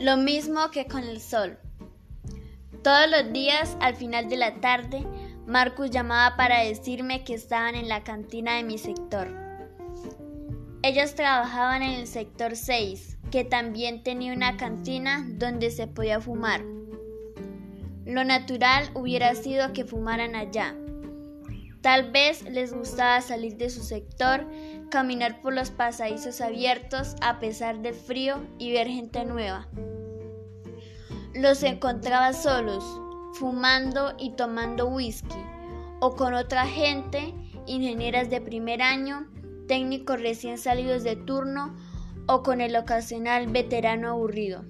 Lo mismo que con el sol. Todos los días, al final de la tarde, Marcus llamaba para decirme que estaban en la cantina de mi sector. Ellos trabajaban en el sector 6, que también tenía una cantina donde se podía fumar. Lo natural hubiera sido que fumaran allá. Tal vez les gustaba salir de su sector, caminar por los pasadizos abiertos a pesar del frío y ver gente nueva. Los encontraba solos, fumando y tomando whisky, o con otra gente, ingenieras de primer año, técnicos recién salidos de turno o con el ocasional veterano aburrido.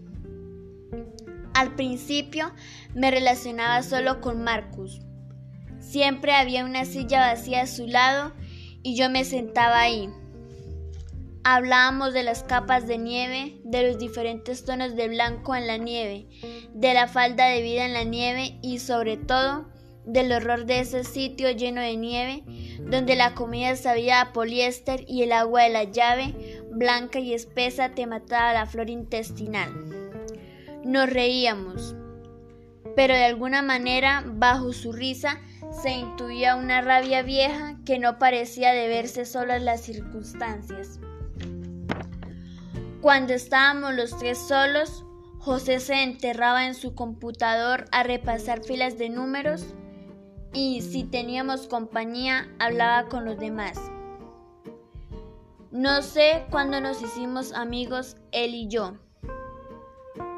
Al principio me relacionaba solo con Marcus. Siempre había una silla vacía a su lado y yo me sentaba ahí. Hablábamos de las capas de nieve, de los diferentes tonos de blanco en la nieve, de la falda de vida en la nieve y sobre todo del horror de ese sitio lleno de nieve, donde la comida sabía a poliéster y el agua de la llave, blanca y espesa, te mataba la flor intestinal. Nos reíamos, pero de alguna manera, bajo su risa, se intuía una rabia vieja que no parecía deberse solo a las circunstancias. Cuando estábamos los tres solos, José se enterraba en su computador a repasar filas de números y si teníamos compañía hablaba con los demás. No sé cuándo nos hicimos amigos él y yo.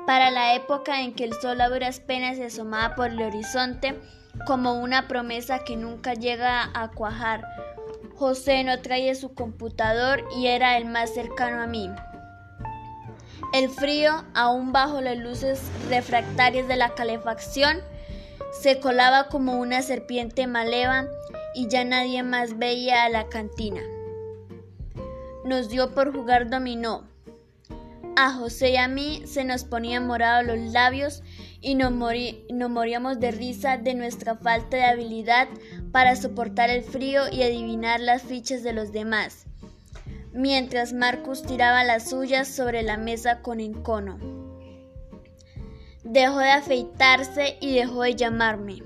Para la época en que el sol a duras penas se asomaba por el horizonte como una promesa que nunca llega a cuajar, José no traía su computador y era el más cercano a mí. El frío, aún bajo las luces refractarias de la calefacción, se colaba como una serpiente maleva y ya nadie más veía a la cantina. Nos dio por jugar dominó. A José y a mí se nos ponían morados los labios y nos, nos moríamos de risa de nuestra falta de habilidad para soportar el frío y adivinar las fichas de los demás mientras Marcus tiraba las suyas sobre la mesa con encono. Dejó de afeitarse y dejó de llamarme.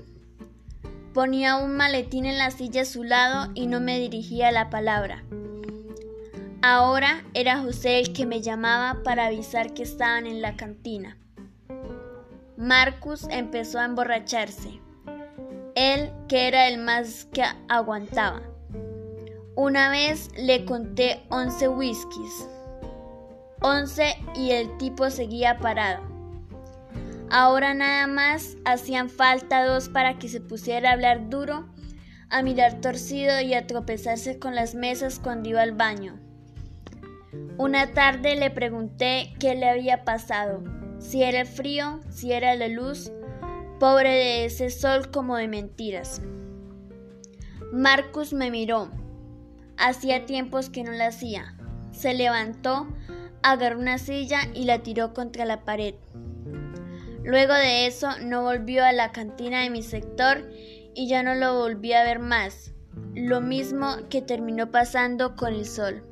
Ponía un maletín en la silla a su lado y no me dirigía la palabra. Ahora era José el que me llamaba para avisar que estaban en la cantina. Marcus empezó a emborracharse. Él, que era el más que aguantaba. Una vez le conté 11 whiskies. 11 y el tipo seguía parado. Ahora nada más hacían falta dos para que se pusiera a hablar duro, a mirar torcido y a tropezarse con las mesas cuando iba al baño. Una tarde le pregunté qué le había pasado, si era frío, si era la luz, pobre de ese sol como de mentiras. Marcus me miró. Hacía tiempos que no la hacía. Se levantó, agarró una silla y la tiró contra la pared. Luego de eso no volvió a la cantina de mi sector y ya no lo volví a ver más. Lo mismo que terminó pasando con el sol.